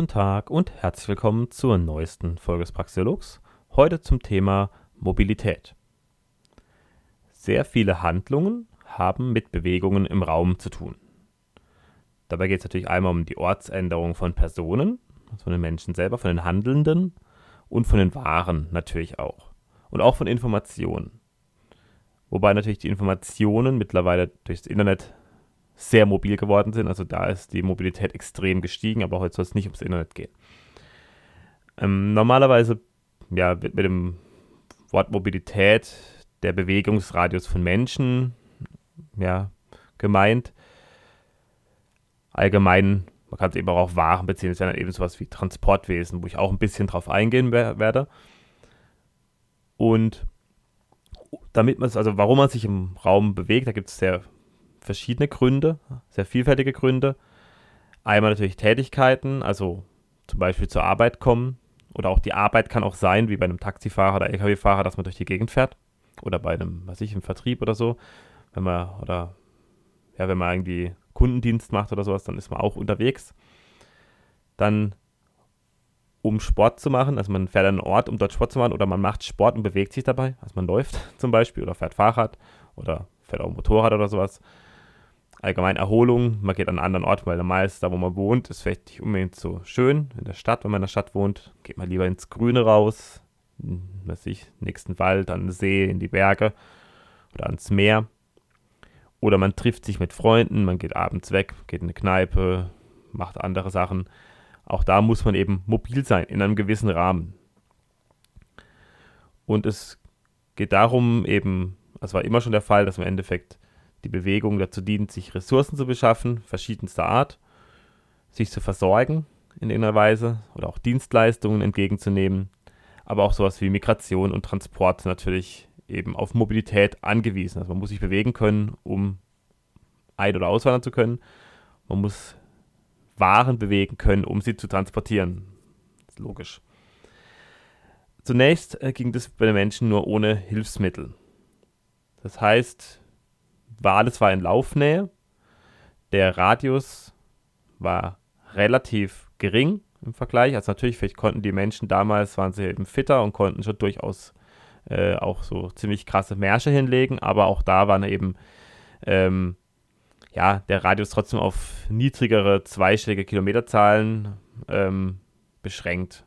Guten Tag und herzlich willkommen zur neuesten Folge des Praxiologs. Heute zum Thema Mobilität. Sehr viele Handlungen haben mit Bewegungen im Raum zu tun. Dabei geht es natürlich einmal um die Ortsänderung von Personen, also von den Menschen selber, von den Handelnden und von den Waren natürlich auch. Und auch von Informationen. Wobei natürlich die Informationen mittlerweile durchs Internet sehr mobil geworden sind. Also da ist die Mobilität extrem gestiegen, aber heute soll es nicht ums Internet gehen. Ähm, normalerweise ja, wird mit dem Wort Mobilität der Bewegungsradius von Menschen ja, gemeint. Allgemein, man kann es eben auch auf Waren beziehen, das wäre dann eben sowas wie Transportwesen, wo ich auch ein bisschen drauf eingehen werde. Und damit man es, also warum man sich im Raum bewegt, da gibt es sehr verschiedene Gründe, sehr vielfältige Gründe. Einmal natürlich Tätigkeiten, also zum Beispiel zur Arbeit kommen. Oder auch die Arbeit kann auch sein, wie bei einem Taxifahrer oder LKW-Fahrer, dass man durch die Gegend fährt. Oder bei einem, was ich, im Vertrieb oder so. Wenn man, oder ja, wenn man irgendwie Kundendienst macht oder sowas, dann ist man auch unterwegs. Dann, um Sport zu machen, also man fährt an einen Ort, um dort Sport zu machen, oder man macht Sport und bewegt sich dabei. Also man läuft zum Beispiel oder fährt Fahrrad oder fährt auch Motorrad oder sowas allgemein Erholung. Man geht an einen anderen Ort, weil meist da, wo man wohnt, ist vielleicht nicht unbedingt so schön. In der Stadt, wenn man in der Stadt wohnt, geht man lieber ins Grüne raus, weiß ich, nächsten Wald, an den See, in die Berge oder ans Meer. Oder man trifft sich mit Freunden, man geht abends weg, geht in eine Kneipe, macht andere Sachen. Auch da muss man eben mobil sein, in einem gewissen Rahmen. Und es geht darum, eben, das war immer schon der Fall, dass im Endeffekt die Bewegung dazu dient, sich Ressourcen zu beschaffen, verschiedenster Art, sich zu versorgen in irgendeiner Weise oder auch Dienstleistungen entgegenzunehmen, aber auch sowas wie Migration und Transport natürlich eben auf Mobilität angewiesen. Also man muss sich bewegen können, um ein- oder auswandern zu können. Man muss Waren bewegen können, um sie zu transportieren. Das ist logisch. Zunächst äh, ging das bei den Menschen nur ohne Hilfsmittel. Das heißt, war alles war in Laufnähe. Der Radius war relativ gering im Vergleich. Also natürlich, vielleicht konnten die Menschen damals, waren sie eben fitter und konnten schon durchaus äh, auch so ziemlich krasse Märsche hinlegen, aber auch da waren eben ähm, ja, der Radius trotzdem auf niedrigere zweistellige Kilometerzahlen ähm, beschränkt.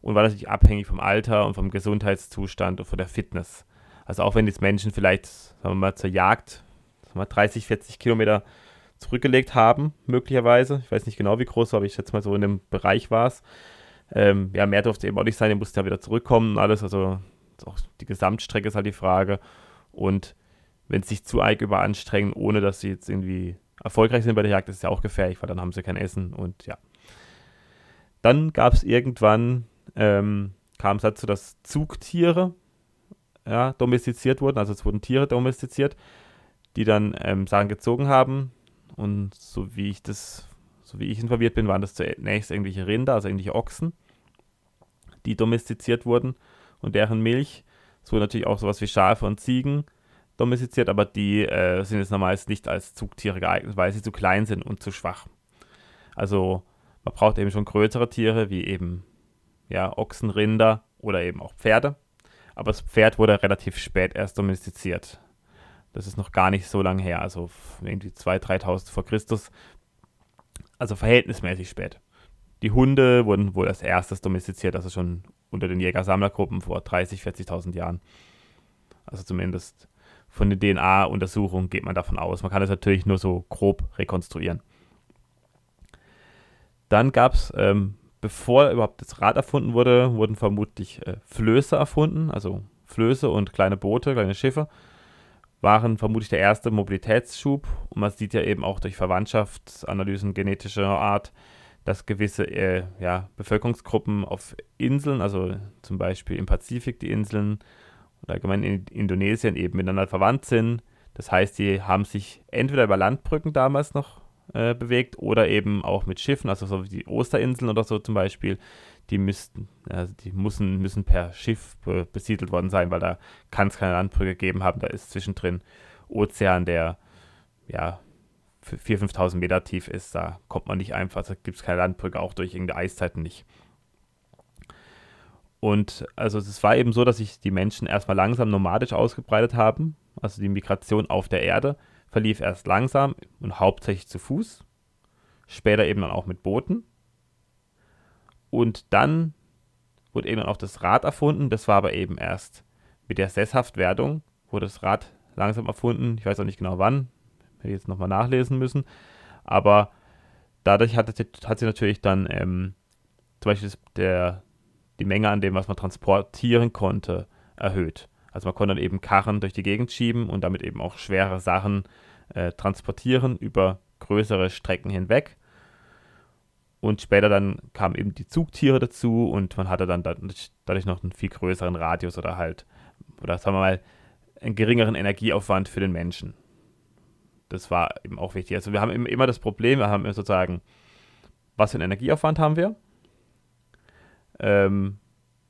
Und war natürlich abhängig vom Alter und vom Gesundheitszustand und von der Fitness. Also auch wenn jetzt Menschen vielleicht, sagen wir mal, zur Jagd mal, 30, 40 Kilometer zurückgelegt haben, möglicherweise. Ich weiß nicht genau, wie groß, aber ich schätze mal so in dem Bereich war es. Ähm, ja, mehr durfte eben auch nicht sein, ihr musste ja wieder zurückkommen und alles. Also auch die Gesamtstrecke ist halt die Frage. Und wenn sie sich zu arg überanstrengen, ohne dass sie jetzt irgendwie erfolgreich sind bei der Jagd, ist ja auch gefährlich, weil dann haben sie kein Essen und ja. Dann gab es irgendwann, ähm, kam es dazu, dass Zugtiere ja, domestiziert wurden. Also es wurden Tiere domestiziert, die dann ähm, Sachen gezogen haben. Und so wie ich das, so wie ich informiert bin, waren das zunächst irgendwelche Rinder, also irgendwelche Ochsen, die domestiziert wurden und deren Milch. Es wurden natürlich auch sowas wie Schafe und Ziegen domestiziert, aber die äh, sind jetzt normalerweise nicht als Zugtiere geeignet, weil sie zu klein sind und zu schwach. Also man braucht eben schon größere Tiere, wie eben ja, Ochsen, Rinder oder eben auch Pferde aber das Pferd wurde relativ spät erst domestiziert. Das ist noch gar nicht so lange her, also irgendwie 2.000, 3.000 vor Christus. Also verhältnismäßig spät. Die Hunde wurden wohl als erstes domestiziert, also schon unter den Jäger-Sammlergruppen vor 30.000, 40.000 Jahren. Also zumindest von den DNA-Untersuchungen geht man davon aus. Man kann das natürlich nur so grob rekonstruieren. Dann gab es ähm, bevor überhaupt das Rad erfunden wurde, wurden vermutlich äh, Flöße erfunden, also Flöße und kleine Boote, kleine Schiffe, waren vermutlich der erste Mobilitätsschub. Und man sieht ja eben auch durch Verwandtschaftsanalysen genetischer Art, dass gewisse äh, ja, Bevölkerungsgruppen auf Inseln, also zum Beispiel im Pazifik die Inseln und allgemein in Indonesien eben miteinander verwandt sind. Das heißt, die haben sich entweder über Landbrücken damals noch äh, bewegt oder eben auch mit Schiffen, also so wie die Osterinseln oder so zum Beispiel, die müssten, also die müssen, müssen per Schiff be besiedelt worden sein, weil da kann es keine Landbrücke geben haben, da ist zwischendrin Ozean, der ja 4.000, 5.000 Meter tief ist, da kommt man nicht einfach, da gibt es keine Landbrücke, auch durch irgendeine Eiszeiten nicht. Und also es war eben so, dass sich die Menschen erstmal langsam nomadisch ausgebreitet haben. Also die Migration auf der Erde verlief erst langsam und hauptsächlich zu Fuß. Später eben dann auch mit Booten. Und dann wurde eben auch das Rad erfunden. Das war aber eben erst mit der Sesshaftwerdung, wurde das Rad langsam erfunden. Ich weiß auch nicht genau wann. Hätte ich jetzt nochmal nachlesen müssen. Aber dadurch hat, hat sie natürlich dann ähm, zum Beispiel der, die Menge an dem, was man transportieren konnte, erhöht. Also man konnte dann eben Karren durch die Gegend schieben und damit eben auch schwere Sachen äh, transportieren über größere Strecken hinweg. Und später dann kamen eben die Zugtiere dazu und man hatte dann dadurch noch einen viel größeren Radius oder halt, oder sagen wir mal, einen geringeren Energieaufwand für den Menschen. Das war eben auch wichtig. Also wir haben immer das Problem, wir haben sozusagen, was für einen Energieaufwand haben wir? Ähm,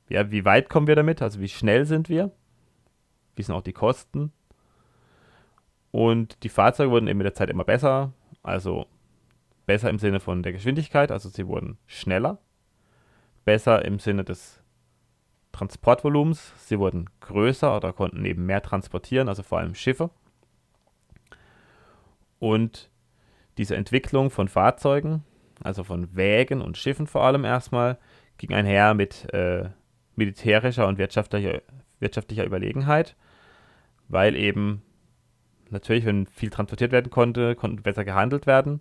ja, wie weit kommen wir damit? Also wie schnell sind wir? Sind auch die Kosten? Und die Fahrzeuge wurden eben mit der Zeit immer besser. Also besser im Sinne von der Geschwindigkeit, also sie wurden schneller. Besser im Sinne des Transportvolumens, sie wurden größer oder konnten eben mehr transportieren, also vor allem Schiffe. Und diese Entwicklung von Fahrzeugen, also von Wägen und Schiffen vor allem erstmal, ging einher mit äh, militärischer und wirtschaftlicher, wirtschaftlicher Überlegenheit, weil eben natürlich, wenn viel transportiert werden konnte, konnte besser gehandelt werden.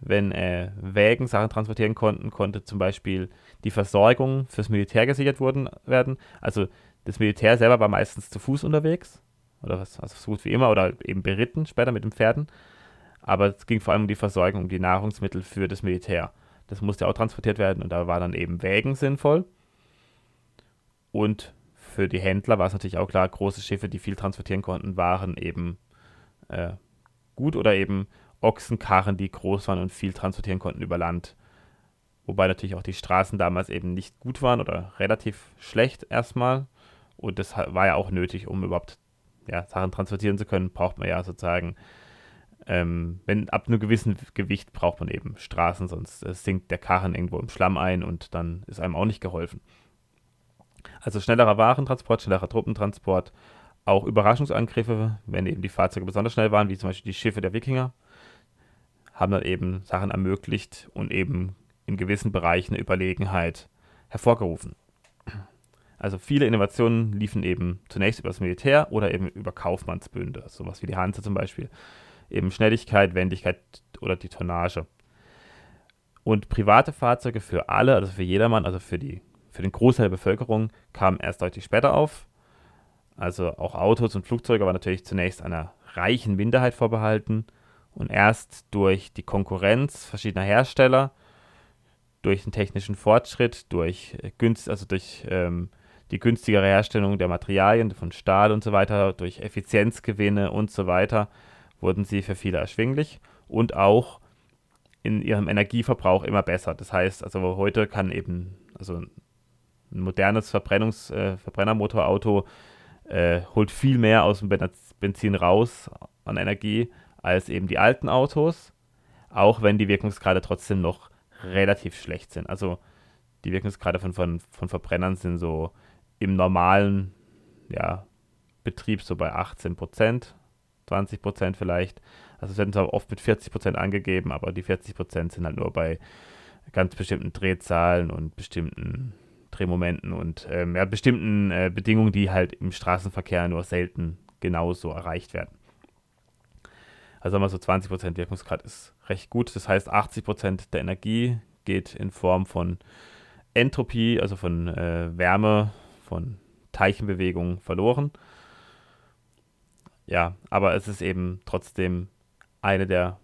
Wenn äh, Wägen Sachen transportieren konnten, konnte zum Beispiel die Versorgung fürs Militär gesichert wurden, werden. Also das Militär selber war meistens zu Fuß unterwegs, oder was, also so gut wie immer, oder eben beritten später mit den Pferden. Aber es ging vor allem um die Versorgung, um die Nahrungsmittel für das Militär. Das musste auch transportiert werden und da war dann eben Wägen sinnvoll. Und für die Händler war es natürlich auch klar, große Schiffe, die viel transportieren konnten, waren eben äh, gut oder eben Ochsenkarren, die groß waren und viel transportieren konnten über Land. Wobei natürlich auch die Straßen damals eben nicht gut waren oder relativ schlecht erstmal. Und das war ja auch nötig, um überhaupt ja, Sachen transportieren zu können, braucht man ja sozusagen ähm, wenn ab einem gewissen Gewicht braucht man eben Straßen, sonst äh, sinkt der Karren irgendwo im Schlamm ein und dann ist einem auch nicht geholfen. Also schnellerer Warentransport, schnellerer Truppentransport, auch Überraschungsangriffe, wenn eben die Fahrzeuge besonders schnell waren, wie zum Beispiel die Schiffe der Wikinger, haben dann eben Sachen ermöglicht und eben in gewissen Bereichen eine Überlegenheit hervorgerufen. Also viele Innovationen liefen eben zunächst über das Militär oder eben über Kaufmannsbünde, sowas wie die Hanse zum Beispiel eben Schnelligkeit, Wendigkeit oder die Tonnage. Und private Fahrzeuge für alle, also für jedermann, also für, die, für den Großteil der Bevölkerung, kamen erst deutlich später auf. Also auch Autos und Flugzeuge waren natürlich zunächst einer reichen Minderheit vorbehalten und erst durch die Konkurrenz verschiedener Hersteller, durch den technischen Fortschritt, durch, günst, also durch ähm, die günstigere Herstellung der Materialien von Stahl und so weiter, durch Effizienzgewinne und so weiter, wurden sie für viele erschwinglich und auch in ihrem Energieverbrauch immer besser. Das heißt, also heute kann eben also ein modernes Verbrennungs, äh, Verbrennermotorauto äh, holt viel mehr aus dem Benzin raus an Energie als eben die alten Autos, auch wenn die Wirkungsgrade trotzdem noch relativ schlecht sind. Also die Wirkungsgrade von, von, von Verbrennern sind so im normalen ja, Betrieb so bei 18 Prozent, 20 Prozent vielleicht. Also es werden zwar oft mit 40 Prozent angegeben, aber die 40 Prozent sind halt nur bei ganz bestimmten Drehzahlen und bestimmten Drehmomenten und ähm, ja, bestimmten äh, Bedingungen, die halt im Straßenverkehr nur selten genauso erreicht werden. Also sagen wir so 20% Wirkungsgrad ist recht gut. Das heißt, 80% der Energie geht in Form von Entropie, also von äh, Wärme, von Teilchenbewegung verloren ja, aber es ist eben trotzdem eine der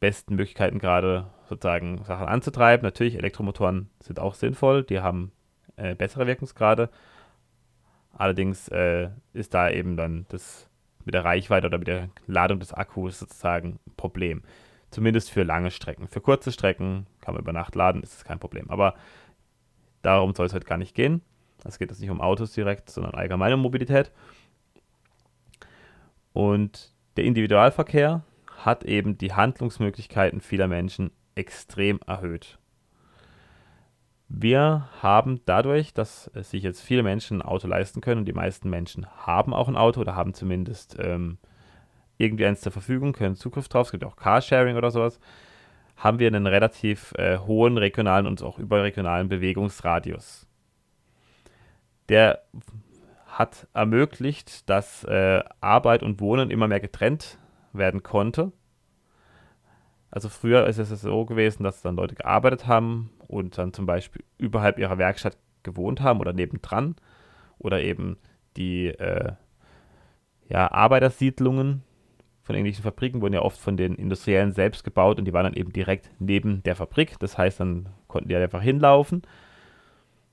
besten Möglichkeiten, gerade sozusagen Sachen anzutreiben. Natürlich, Elektromotoren sind auch sinnvoll, die haben äh, bessere Wirkungsgrade. Allerdings äh, ist da eben dann das mit der Reichweite oder mit der Ladung des Akkus sozusagen ein Problem. Zumindest für lange Strecken. Für kurze Strecken kann man über Nacht laden, ist es kein Problem. Aber darum soll es heute gar nicht gehen. Es geht jetzt nicht um Autos direkt, sondern allgemeine Mobilität. Und der Individualverkehr hat eben die Handlungsmöglichkeiten vieler Menschen extrem erhöht. Wir haben dadurch, dass sich jetzt viele Menschen ein Auto leisten können und die meisten Menschen haben auch ein Auto oder haben zumindest ähm, irgendwie eins zur Verfügung, können Zugriff drauf, es gibt auch Carsharing oder sowas, haben wir einen relativ äh, hohen regionalen und auch überregionalen Bewegungsradius. Der hat ermöglicht, dass äh, Arbeit und Wohnen immer mehr getrennt werden konnte. Also früher ist es so gewesen, dass dann Leute gearbeitet haben und dann zum Beispiel überhalb ihrer Werkstatt gewohnt haben oder nebendran oder eben die äh, ja, Arbeitersiedlungen von ähnlichen Fabriken wurden ja oft von den Industriellen selbst gebaut und die waren dann eben direkt neben der Fabrik. Das heißt, dann konnten die halt einfach hinlaufen.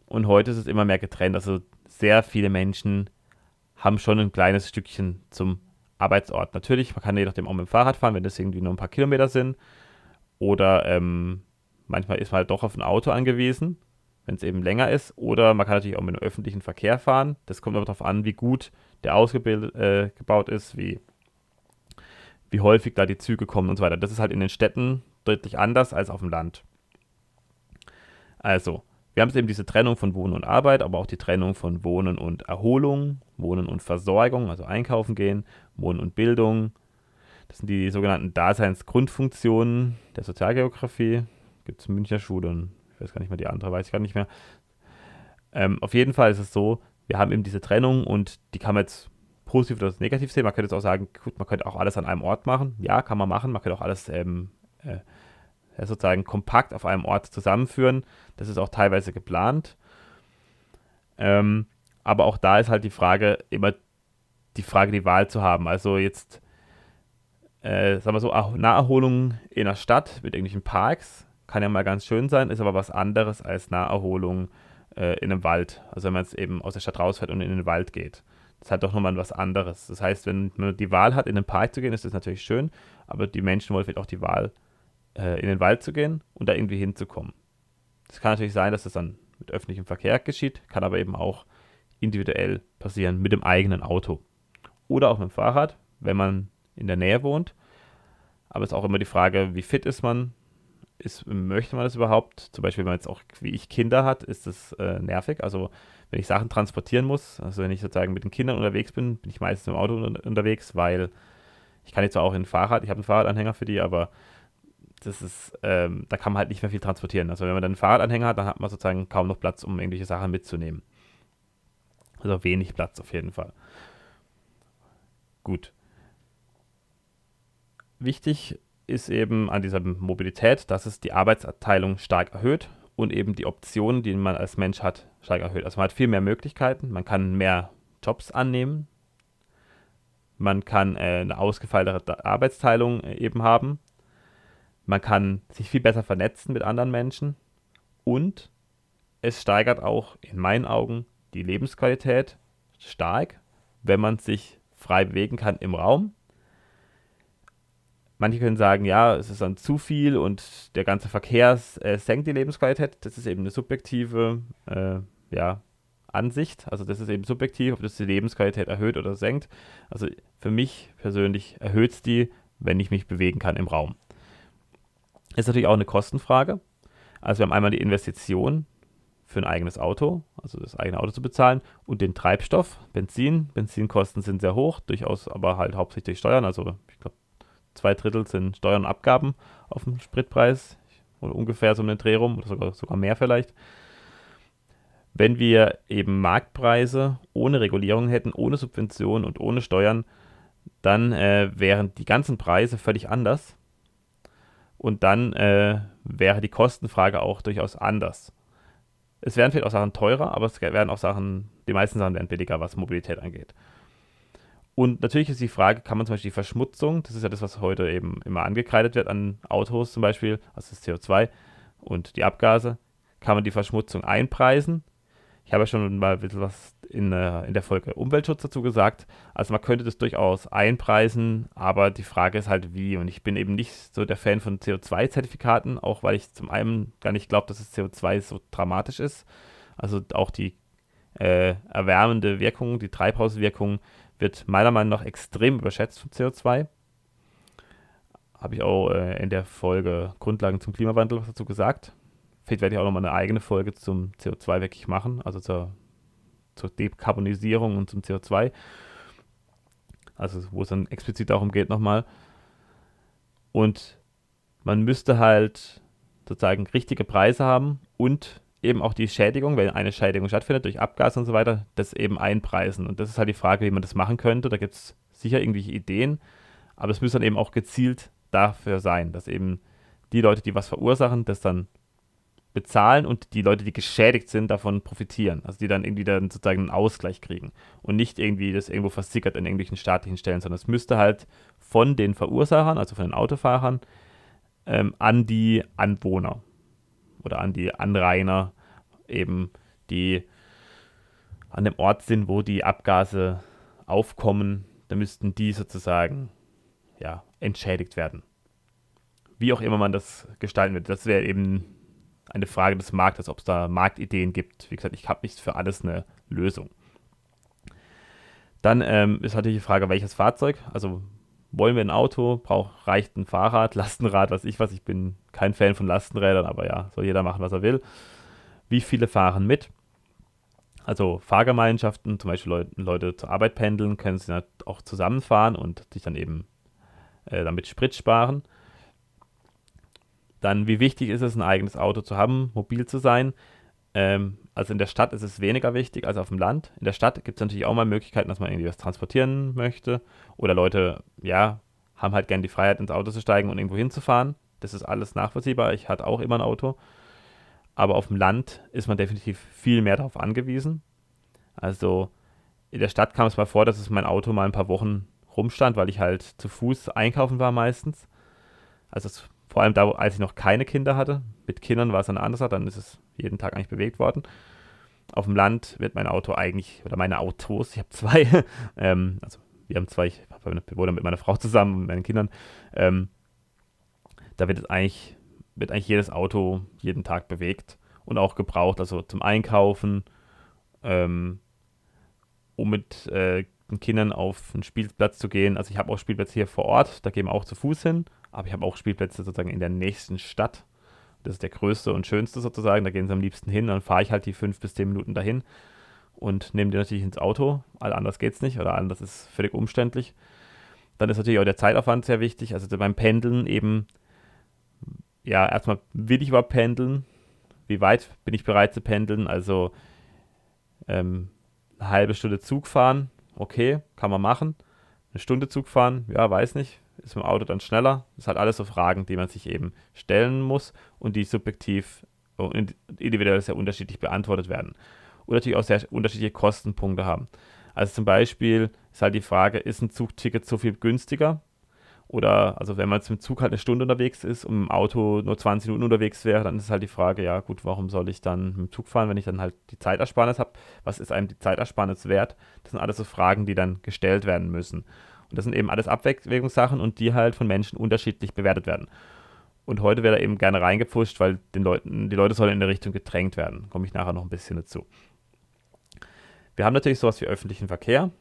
Und heute ist es immer mehr getrennt. Also sehr viele Menschen haben schon ein kleines Stückchen zum Arbeitsort. Natürlich, man kann je nachdem auch mit dem Fahrrad fahren, wenn das irgendwie nur ein paar Kilometer sind. Oder ähm, manchmal ist man halt doch auf ein Auto angewiesen, wenn es eben länger ist. Oder man kann natürlich auch mit dem öffentlichen Verkehr fahren. Das kommt aber darauf an, wie gut der ausgebaut äh, ist, wie, wie häufig da die Züge kommen und so weiter. Das ist halt in den Städten deutlich anders als auf dem Land. Also, wir haben eben diese Trennung von Wohnen und Arbeit, aber auch die Trennung von Wohnen und Erholung, Wohnen und Versorgung, also einkaufen gehen, Wohnen und Bildung. Das sind die sogenannten Daseinsgrundfunktionen der Sozialgeografie. Gibt es Münchner Schule und ich weiß gar nicht mehr die andere, weiß ich gar nicht mehr. Ähm, auf jeden Fall ist es so, wir haben eben diese Trennung und die kann man jetzt positiv oder negativ sehen. Man könnte jetzt auch sagen, gut, man könnte auch alles an einem Ort machen. Ja, kann man machen. Man könnte auch alles ähm, äh, sozusagen kompakt auf einem Ort zusammenführen. Das ist auch teilweise geplant. Ähm, aber auch da ist halt die Frage, immer die Frage, die Wahl zu haben. Also jetzt, äh, sagen wir so, Naherholung in der Stadt mit irgendwelchen Parks kann ja mal ganz schön sein, ist aber was anderes als Naherholung äh, in einem Wald. Also wenn man jetzt eben aus der Stadt rausfährt und in den Wald geht. Das hat doch nochmal was anderes. Das heißt, wenn man die Wahl hat, in den Park zu gehen, ist das natürlich schön, aber die Menschen wollen vielleicht auch die Wahl, äh, in den Wald zu gehen und da irgendwie hinzukommen. Es kann natürlich sein, dass das dann mit öffentlichem Verkehr geschieht, kann aber eben auch individuell passieren mit dem eigenen Auto. Oder auch mit dem Fahrrad, wenn man in der Nähe wohnt. Aber es ist auch immer die Frage, wie fit ist man? Ist, möchte man das überhaupt? Zum Beispiel, wenn man jetzt auch wie ich Kinder hat, ist das äh, nervig. Also wenn ich Sachen transportieren muss, also wenn ich sozusagen mit den Kindern unterwegs bin, bin ich meistens im Auto unterwegs, weil ich kann jetzt auch in ein Fahrrad, ich habe einen Fahrradanhänger für die, aber das ist, ähm, da kann man halt nicht mehr viel transportieren. Also wenn man dann einen Fahrradanhänger hat, dann hat man sozusagen kaum noch Platz, um irgendwelche Sachen mitzunehmen. Also wenig Platz auf jeden Fall. Gut. Wichtig ist eben an dieser Mobilität, dass es die Arbeitserteilung stark erhöht und eben die Optionen, die man als Mensch hat, stark erhöht. Also man hat viel mehr Möglichkeiten, man kann mehr Jobs annehmen, man kann äh, eine ausgefeilte Arbeitsteilung äh, eben haben man kann sich viel besser vernetzen mit anderen Menschen und es steigert auch in meinen Augen die Lebensqualität stark, wenn man sich frei bewegen kann im Raum. Manche können sagen, ja, es ist dann zu viel und der ganze Verkehr äh, senkt die Lebensqualität. Das ist eben eine subjektive äh, ja, Ansicht. Also das ist eben subjektiv, ob das die Lebensqualität erhöht oder senkt. Also für mich persönlich erhöht es die, wenn ich mich bewegen kann im Raum. Ist natürlich auch eine Kostenfrage. Also wir haben einmal die Investition für ein eigenes Auto, also das eigene Auto zu bezahlen und den Treibstoff, Benzin. Benzinkosten sind sehr hoch, durchaus aber halt hauptsächlich Steuern. Also ich glaube, zwei Drittel sind Steuern und Abgaben auf dem Spritpreis oder ungefähr so einen Dreh rum oder sogar, sogar mehr vielleicht. Wenn wir eben Marktpreise ohne Regulierung hätten, ohne Subventionen und ohne Steuern, dann äh, wären die ganzen Preise völlig anders und dann äh, wäre die Kostenfrage auch durchaus anders. Es werden vielleicht auch Sachen teurer, aber es werden auch Sachen, die meisten Sachen werden billiger, was Mobilität angeht. Und natürlich ist die Frage, kann man zum Beispiel die Verschmutzung, das ist ja das, was heute eben immer angekreidet wird an Autos zum Beispiel, also das CO2 und die Abgase, kann man die Verschmutzung einpreisen ich habe ja schon mal ein bisschen was in, in der Folge Umweltschutz dazu gesagt. Also man könnte das durchaus einpreisen, aber die Frage ist halt wie. Und ich bin eben nicht so der Fan von CO2-Zertifikaten, auch weil ich zum einen gar nicht glaube, dass das CO2 so dramatisch ist. Also auch die äh, erwärmende Wirkung, die Treibhauswirkung wird meiner Meinung nach extrem überschätzt von CO2. Habe ich auch äh, in der Folge Grundlagen zum Klimawandel was dazu gesagt. Vielleicht werde ich auch nochmal eine eigene Folge zum CO2 wirklich machen, also zur, zur Dekarbonisierung und zum CO2. Also wo es dann explizit darum geht nochmal. Und man müsste halt sozusagen richtige Preise haben und eben auch die Schädigung, wenn eine Schädigung stattfindet durch Abgas und so weiter, das eben einpreisen. Und das ist halt die Frage, wie man das machen könnte. Da gibt es sicher irgendwelche Ideen, aber es müsste dann eben auch gezielt dafür sein, dass eben die Leute, die was verursachen, das dann bezahlen und die Leute, die geschädigt sind, davon profitieren. Also die dann irgendwie dann sozusagen einen Ausgleich kriegen und nicht irgendwie das irgendwo versickert in irgendwelchen staatlichen Stellen, sondern es müsste halt von den Verursachern, also von den Autofahrern, ähm, an die Anwohner oder an die Anrainer eben, die an dem Ort sind, wo die Abgase aufkommen, da müssten die sozusagen ja, entschädigt werden. Wie auch immer man das gestalten wird. Das wäre eben eine Frage des Marktes, ob es da Marktideen gibt. Wie gesagt, ich habe nicht für alles eine Lösung. Dann ähm, ist natürlich die Frage, welches Fahrzeug. Also wollen wir ein Auto, braucht, reicht ein Fahrrad, Lastenrad, was ich was. Ich bin kein Fan von Lastenrädern, aber ja, soll jeder machen, was er will. Wie viele fahren mit? Also Fahrgemeinschaften, zum Beispiel Leute, Leute zur Arbeit pendeln, können sie auch zusammenfahren und sich dann eben äh, damit Sprit sparen. Dann, wie wichtig ist es, ein eigenes Auto zu haben, mobil zu sein? Ähm, also in der Stadt ist es weniger wichtig als auf dem Land. In der Stadt gibt es natürlich auch mal Möglichkeiten, dass man irgendwie was transportieren möchte. Oder Leute, ja, haben halt gern die Freiheit, ins Auto zu steigen und irgendwo hinzufahren. Das ist alles nachvollziehbar. Ich hatte auch immer ein Auto. Aber auf dem Land ist man definitiv viel mehr darauf angewiesen. Also in der Stadt kam es mal vor, dass es mein Auto mal ein paar Wochen rumstand, weil ich halt zu Fuß einkaufen war meistens. Also es vor allem da, als ich noch keine Kinder hatte. Mit Kindern war es eine andere Sache, dann ist es jeden Tag eigentlich bewegt worden. Auf dem Land wird mein Auto eigentlich, oder meine Autos, ich habe zwei, ähm, also wir haben zwei, ich wohne mit meiner Frau zusammen und meinen Kindern, ähm, da wird eigentlich, wird eigentlich jedes Auto jeden Tag bewegt und auch gebraucht, also zum Einkaufen, ähm, um mit äh, den Kindern auf einen Spielplatz zu gehen. Also ich habe auch Spielplätze hier vor Ort, da gehen wir auch zu Fuß hin, aber ich habe auch Spielplätze sozusagen in der nächsten Stadt. Das ist der größte und schönste sozusagen. Da gehen sie am liebsten hin. Dann fahre ich halt die fünf bis zehn Minuten dahin und nehme die natürlich ins Auto. All anders geht es nicht oder anders ist völlig umständlich. Dann ist natürlich auch der Zeitaufwand sehr wichtig. Also beim Pendeln eben, ja, erstmal will ich überhaupt pendeln? Wie weit bin ich bereit zu pendeln? Also ähm, eine halbe Stunde Zug fahren, okay, kann man machen. Eine Stunde Zug fahren, ja, weiß nicht ist im Auto dann schneller? Das sind halt alles so Fragen, die man sich eben stellen muss und die subjektiv und individuell sehr unterschiedlich beantwortet werden. Und natürlich auch sehr unterschiedliche Kostenpunkte haben. Also zum Beispiel ist halt die Frage, ist ein Zugticket so viel günstiger? Oder, also wenn man jetzt mit dem Zug halt eine Stunde unterwegs ist und im Auto nur 20 Minuten unterwegs wäre, dann ist halt die Frage, ja gut, warum soll ich dann mit dem Zug fahren, wenn ich dann halt die Zeitersparnis habe? Was ist einem die Zeitersparnis wert? Das sind alles so Fragen, die dann gestellt werden müssen. Und das sind eben alles Abwägungssachen und die halt von Menschen unterschiedlich bewertet werden. Und heute wird er eben gerne reingepusht, weil den Leuten, die Leute sollen in der Richtung gedrängt werden. Komme ich nachher noch ein bisschen dazu. Wir haben natürlich sowas wie öffentlichen Verkehr.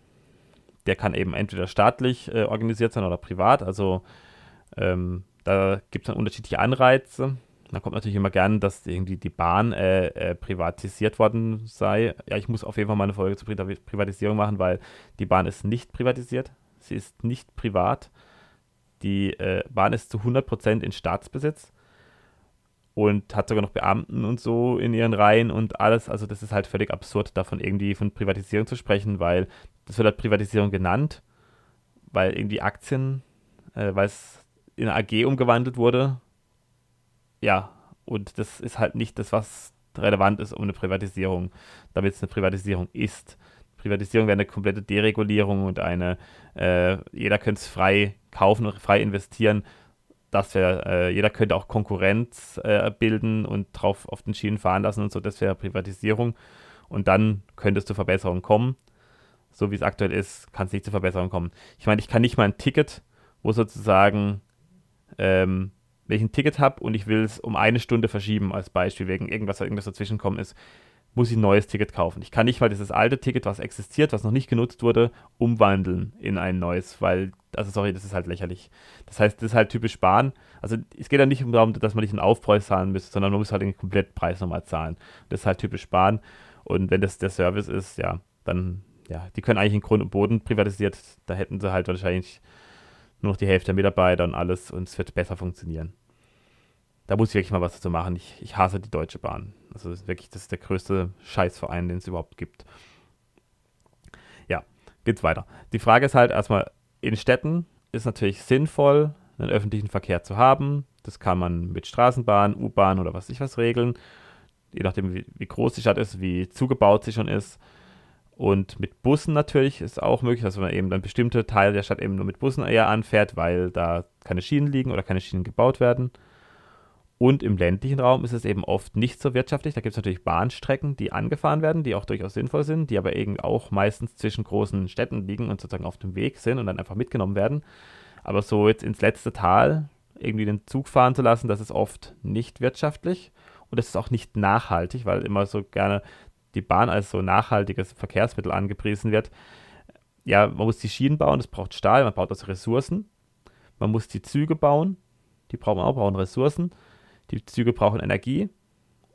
Der kann eben entweder staatlich äh, organisiert sein oder privat. Also ähm, da gibt es dann unterschiedliche Anreize. Da kommt natürlich immer gern, dass irgendwie die Bahn äh, äh, privatisiert worden sei. Ja, ich muss auf jeden Fall mal eine Folge zur Privatisierung machen, weil die Bahn ist nicht privatisiert sie ist nicht privat. Die äh, Bahn ist zu 100% in Staatsbesitz und hat sogar noch Beamten und so in ihren Reihen und alles. Also das ist halt völlig absurd, davon irgendwie von Privatisierung zu sprechen, weil das wird halt Privatisierung genannt, weil irgendwie Aktien, äh, weil es in eine AG umgewandelt wurde. Ja, und das ist halt nicht das, was relevant ist um eine Privatisierung, damit es eine Privatisierung ist. Privatisierung wäre eine komplette Deregulierung und eine, äh, jeder könnte es frei kaufen und frei investieren. Das wäre, äh, jeder könnte auch Konkurrenz äh, bilden und drauf auf den Schienen fahren lassen und so. Das wäre Privatisierung. Und dann könnte es zu Verbesserungen kommen. So wie es aktuell ist, kann es nicht zu Verbesserungen kommen. Ich meine, ich kann nicht mal ein Ticket, wo sozusagen, ähm, wenn ich ein Ticket habe und ich will es um eine Stunde verschieben, als Beispiel, wegen irgendwas, irgendwas dazwischen kommen ist, muss ich ein neues Ticket kaufen. Ich kann nicht mal dieses alte Ticket, was existiert, was noch nicht genutzt wurde, umwandeln in ein neues, weil, also sorry, das ist halt lächerlich. Das heißt, das ist halt typisch Bahn. Also es geht ja nicht darum, dass man nicht einen Aufpreis zahlen müsste, sondern man muss halt den Komplettpreis nochmal zahlen. Das ist halt typisch Bahn. Und wenn das der Service ist, ja, dann, ja, die können eigentlich in Grund und Boden privatisiert. Da hätten sie halt wahrscheinlich nur noch die Hälfte der Mitarbeiter und alles und es wird besser funktionieren. Da muss ich wirklich mal was dazu machen. Ich, ich hasse die Deutsche Bahn. Also wirklich, das ist der größte Scheißverein, den es überhaupt gibt. Ja, geht's weiter. Die Frage ist halt erstmal, in Städten ist natürlich sinnvoll, einen öffentlichen Verkehr zu haben. Das kann man mit Straßenbahn, U-Bahn oder was ich was regeln. Je nachdem, wie, wie, groß die Stadt ist, wie zugebaut sie schon ist. Und mit Bussen natürlich ist auch möglich, dass man eben dann bestimmte Teile der Stadt eben nur mit Bussen eher anfährt, weil da keine Schienen liegen oder keine Schienen gebaut werden. Und im ländlichen Raum ist es eben oft nicht so wirtschaftlich. Da gibt es natürlich Bahnstrecken, die angefahren werden, die auch durchaus sinnvoll sind, die aber eben auch meistens zwischen großen Städten liegen und sozusagen auf dem Weg sind und dann einfach mitgenommen werden. Aber so jetzt ins letzte Tal irgendwie den Zug fahren zu lassen, das ist oft nicht wirtschaftlich und es ist auch nicht nachhaltig, weil immer so gerne die Bahn als so nachhaltiges Verkehrsmittel angepriesen wird. Ja, man muss die Schienen bauen, das braucht Stahl, man braucht also Ressourcen. Man muss die Züge bauen, die brauchen auch, brauchen Ressourcen. Die Züge brauchen Energie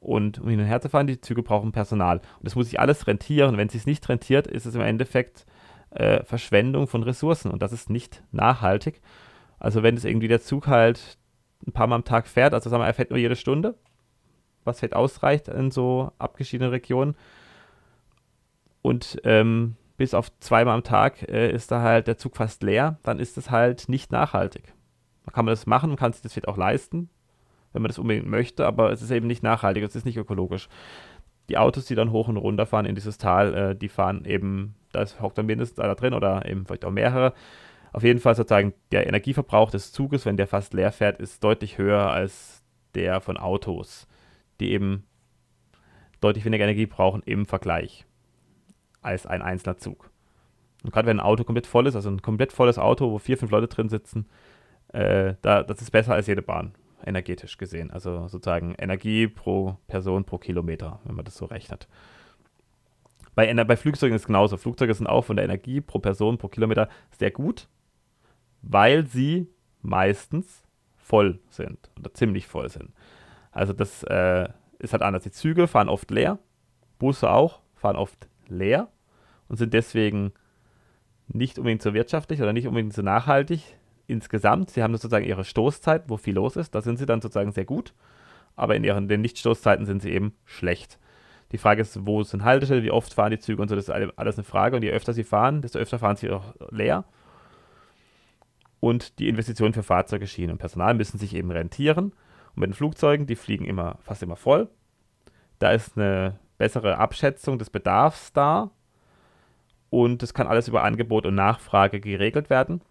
und um hin und her zu fahren, die Züge brauchen Personal. Und das muss sich alles rentieren. Wenn es sich nicht rentiert, ist es im Endeffekt äh, Verschwendung von Ressourcen und das ist nicht nachhaltig. Also wenn es irgendwie der Zug halt ein paar Mal am Tag fährt, also sagen wir, er fährt nur jede Stunde, was halt ausreicht in so abgeschiedenen Regionen und ähm, bis auf zweimal am Tag äh, ist da halt der Zug fast leer, dann ist das halt nicht nachhaltig. Da kann man das machen, man kann sich das vielleicht auch leisten, wenn man das unbedingt möchte, aber es ist eben nicht nachhaltig, es ist nicht ökologisch. Die Autos, die dann hoch und runter fahren in dieses Tal, äh, die fahren eben, da hockt dann mindestens einer drin oder eben vielleicht auch mehrere. Auf jeden Fall sozusagen der Energieverbrauch des Zuges, wenn der fast leer fährt, ist deutlich höher als der von Autos, die eben deutlich weniger Energie brauchen im Vergleich als ein einzelner Zug. Und gerade wenn ein Auto komplett voll ist, also ein komplett volles Auto, wo vier, fünf Leute drin sitzen, äh, da, das ist besser als jede Bahn energetisch gesehen. Also sozusagen Energie pro Person pro Kilometer, wenn man das so rechnet. Bei, bei Flugzeugen ist es genauso. Flugzeuge sind auch von der Energie pro Person pro Kilometer sehr gut, weil sie meistens voll sind oder ziemlich voll sind. Also das äh, ist halt anders. Die Züge fahren oft leer, Busse auch fahren oft leer und sind deswegen nicht unbedingt so wirtschaftlich oder nicht unbedingt so nachhaltig, insgesamt, sie haben sozusagen ihre Stoßzeit, wo viel los ist, da sind sie dann sozusagen sehr gut, aber in ihren den Nicht-Stoßzeiten sind sie eben schlecht. Die Frage ist, wo sind Haltestellen, wie oft fahren die Züge und so, das ist alles eine Frage. Und je öfter sie fahren, desto öfter fahren sie auch leer. Und die Investitionen für Fahrzeuge, Schienen und Personal müssen sich eben rentieren. Und mit den Flugzeugen, die fliegen immer, fast immer voll. Da ist eine bessere Abschätzung des Bedarfs da. Und das kann alles über Angebot und Nachfrage geregelt werden.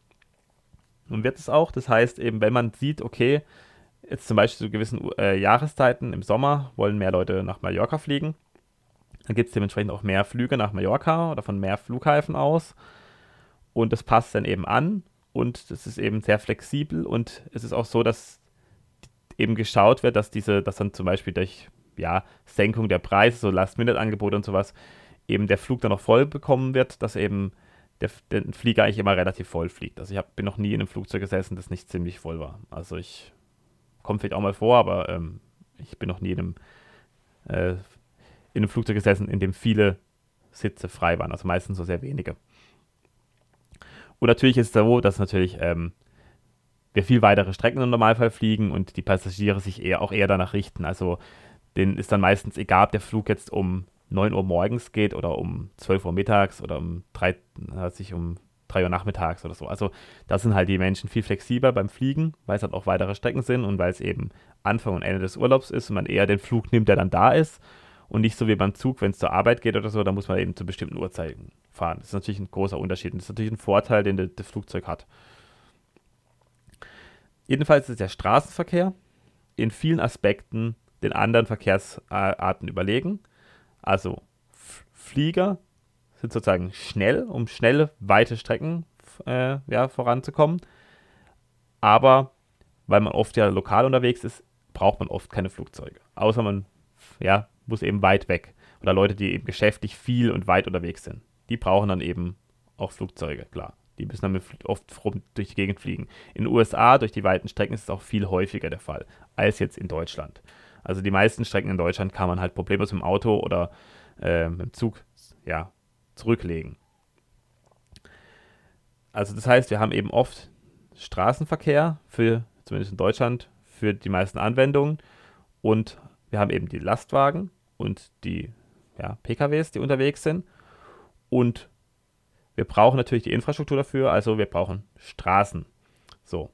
Und wird es auch. Das heißt eben, wenn man sieht, okay, jetzt zum Beispiel zu gewissen äh, Jahreszeiten im Sommer wollen mehr Leute nach Mallorca fliegen, dann gibt es dementsprechend auch mehr Flüge nach Mallorca oder von mehr Flughäfen aus. Und das passt dann eben an und das ist eben sehr flexibel und es ist auch so, dass eben geschaut wird, dass diese, dass dann zum Beispiel durch ja, Senkung der Preise, so Last-Minute-Angebote und sowas, eben der Flug dann noch voll bekommen wird, dass eben der, der Flieger eigentlich immer relativ voll fliegt. Also ich hab, bin noch nie in einem Flugzeug gesessen, das nicht ziemlich voll war. Also ich komme vielleicht auch mal vor, aber ähm, ich bin noch nie in einem, äh, in einem Flugzeug gesessen, in dem viele Sitze frei waren. Also meistens so sehr wenige. Und natürlich ist es so, dass natürlich ähm, wir viel weitere Strecken im Normalfall fliegen und die Passagiere sich eher auch eher danach richten. Also denen ist dann meistens egal, ob der Flug jetzt um 9 Uhr morgens geht oder um 12 Uhr mittags oder um 3, sich um 3 Uhr nachmittags oder so. Also da sind halt die Menschen viel flexibler beim Fliegen, weil es halt auch weitere Strecken sind und weil es eben Anfang und Ende des Urlaubs ist und man eher den Flug nimmt, der dann da ist und nicht so wie beim Zug, wenn es zur Arbeit geht oder so, da muss man eben zu bestimmten Uhrzeiten fahren. Das ist natürlich ein großer Unterschied und das ist natürlich ein Vorteil, den das Flugzeug hat. Jedenfalls ist der Straßenverkehr in vielen Aspekten den anderen Verkehrsarten überlegen. Also Flieger sind sozusagen schnell, um schnelle, weite Strecken äh, ja, voranzukommen. Aber weil man oft ja lokal unterwegs ist, braucht man oft keine Flugzeuge. Außer man ja, muss eben weit weg. oder Leute, die eben geschäftlich viel und weit unterwegs sind. Die brauchen dann eben auch Flugzeuge, klar. Die müssen dann oft durch die Gegend fliegen. In den USA, durch die weiten Strecken, ist es auch viel häufiger der Fall als jetzt in Deutschland. Also die meisten Strecken in Deutschland kann man halt problemlos mit dem Auto oder äh, mit dem Zug ja, zurücklegen. Also das heißt, wir haben eben oft Straßenverkehr für, zumindest in Deutschland, für die meisten Anwendungen und wir haben eben die Lastwagen und die ja, PKWs, die unterwegs sind und wir brauchen natürlich die Infrastruktur dafür, also wir brauchen Straßen. So,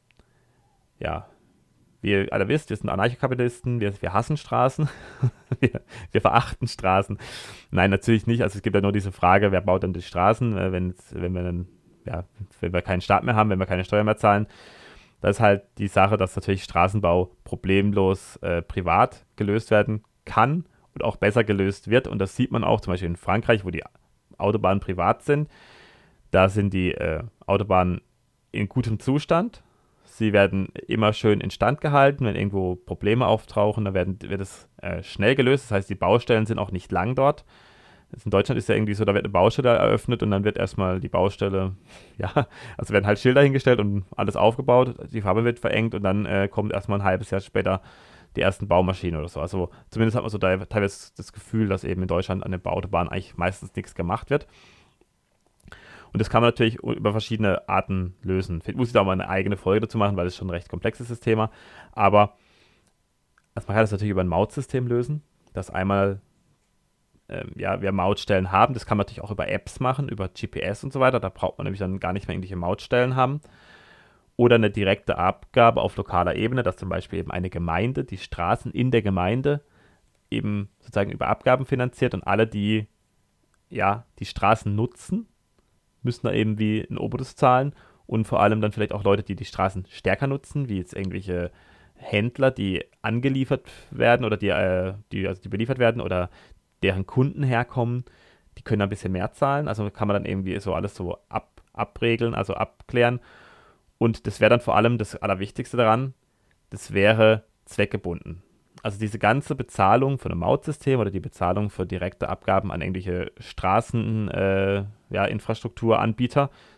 ja, wie ihr alle wisst, wir sind Anarchokapitalisten, wir, wir hassen Straßen, wir, wir, verachten Straßen. Nein, natürlich nicht. Also es gibt ja nur diese Frage, wer baut dann die Straßen, äh, wenn, wenn wir dann, ja, wenn wir keinen Staat mehr haben, wenn wir keine Steuern mehr zahlen. Das ist halt die Sache, dass natürlich Straßenbau problemlos äh, privat gelöst werden kann und auch besser gelöst wird. Und das sieht man auch zum Beispiel in Frankreich, wo die Autobahnen privat sind. Da sind die äh, Autobahnen in gutem Zustand Sie werden immer schön instand gehalten. Wenn irgendwo Probleme auftauchen, dann werden, wird es äh, schnell gelöst. Das heißt, die Baustellen sind auch nicht lang dort. in Deutschland ist ja irgendwie so, da wird eine Baustelle eröffnet und dann wird erstmal die Baustelle, ja, also werden halt Schilder hingestellt und alles aufgebaut, die Farbe wird verengt und dann äh, kommt erstmal ein halbes Jahr später die ersten Baumaschinen oder so. Also zumindest hat man so teilweise das Gefühl, dass eben in Deutschland an der Autobahn eigentlich meistens nichts gemacht wird. Und das kann man natürlich über verschiedene Arten lösen. Ich muss ich da mal eine eigene Folge dazu machen, weil es schon ein recht komplexes das Thema. Aber also man kann das natürlich über ein Mautsystem lösen, dass einmal ähm, ja, wir Mautstellen haben. Das kann man natürlich auch über Apps machen, über GPS und so weiter. Da braucht man nämlich dann gar nicht mehr irgendwelche Mautstellen haben. Oder eine direkte Abgabe auf lokaler Ebene, dass zum Beispiel eben eine Gemeinde die Straßen in der Gemeinde eben sozusagen über Abgaben finanziert und alle, die ja die Straßen nutzen, müssen da eben wie ein Obolus zahlen und vor allem dann vielleicht auch Leute, die die Straßen stärker nutzen, wie jetzt irgendwelche Händler, die angeliefert werden oder die, äh, die, also die beliefert werden oder deren Kunden herkommen, die können ein bisschen mehr zahlen. Also kann man dann irgendwie so alles so ab, abregeln, also abklären. Und das wäre dann vor allem das Allerwichtigste daran, das wäre zweckgebunden. Also diese ganze Bezahlung von einem Mautsystem oder die Bezahlung für direkte Abgaben an irgendwelche Straßen, äh, ja,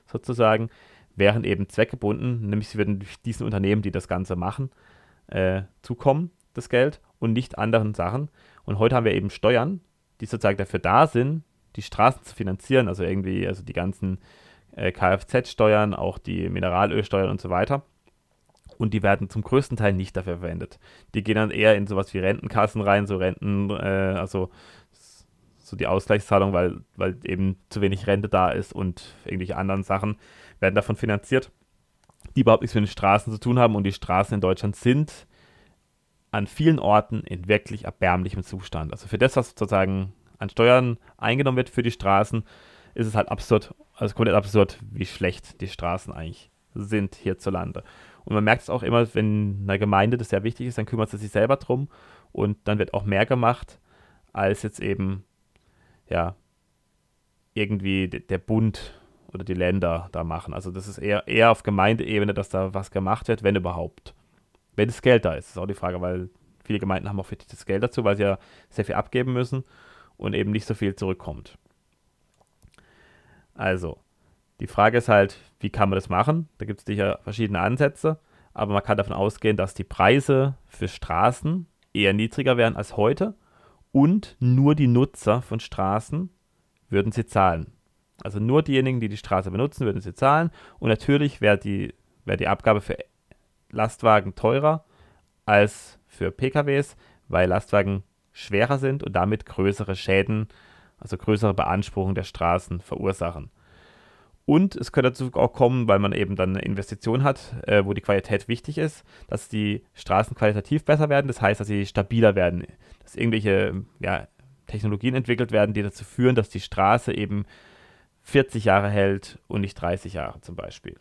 sozusagen, wären eben zweckgebunden, nämlich sie würden diesen Unternehmen, die das Ganze machen, äh, zukommen, das Geld, und nicht anderen Sachen. Und heute haben wir eben Steuern, die sozusagen dafür da sind, die Straßen zu finanzieren, also irgendwie, also die ganzen äh, Kfz-Steuern, auch die Mineralölsteuern und so weiter. Und die werden zum größten Teil nicht dafür verwendet. Die gehen dann eher in sowas wie Rentenkassen rein, so Renten, äh, also so die Ausgleichszahlung, weil, weil eben zu wenig Rente da ist und irgendwelche anderen Sachen werden davon finanziert, die überhaupt nichts mit den Straßen zu tun haben. Und die Straßen in Deutschland sind an vielen Orten in wirklich erbärmlichem Zustand. Also für das, was sozusagen an Steuern eingenommen wird für die Straßen, ist es halt absurd, also komplett absurd, wie schlecht die Straßen eigentlich sind hierzulande. Und man merkt es auch immer, wenn einer Gemeinde das sehr wichtig ist, dann kümmert sie sich selber drum und dann wird auch mehr gemacht, als jetzt eben ja, irgendwie der Bund oder die Länder da machen. Also das ist eher, eher auf Gemeindeebene, dass da was gemacht wird, wenn überhaupt. Wenn das Geld da ist, ist auch die Frage, weil viele Gemeinden haben auch wirklich das Geld dazu, weil sie ja sehr viel abgeben müssen und eben nicht so viel zurückkommt. Also, die Frage ist halt, wie kann man das machen? Da gibt es sicher verschiedene Ansätze, aber man kann davon ausgehen, dass die Preise für Straßen eher niedriger wären als heute und nur die Nutzer von Straßen würden sie zahlen. Also nur diejenigen, die die Straße benutzen, würden sie zahlen. Und natürlich wäre die, wär die Abgabe für Lastwagen teurer als für PKWs, weil Lastwagen schwerer sind und damit größere Schäden, also größere Beanspruchung der Straßen verursachen. Und es könnte dazu auch kommen, weil man eben dann eine Investition hat, äh, wo die Qualität wichtig ist, dass die Straßen qualitativ besser werden. Das heißt, dass sie stabiler werden, dass irgendwelche ja, Technologien entwickelt werden, die dazu führen, dass die Straße eben 40 Jahre hält und nicht 30 Jahre zum Beispiel.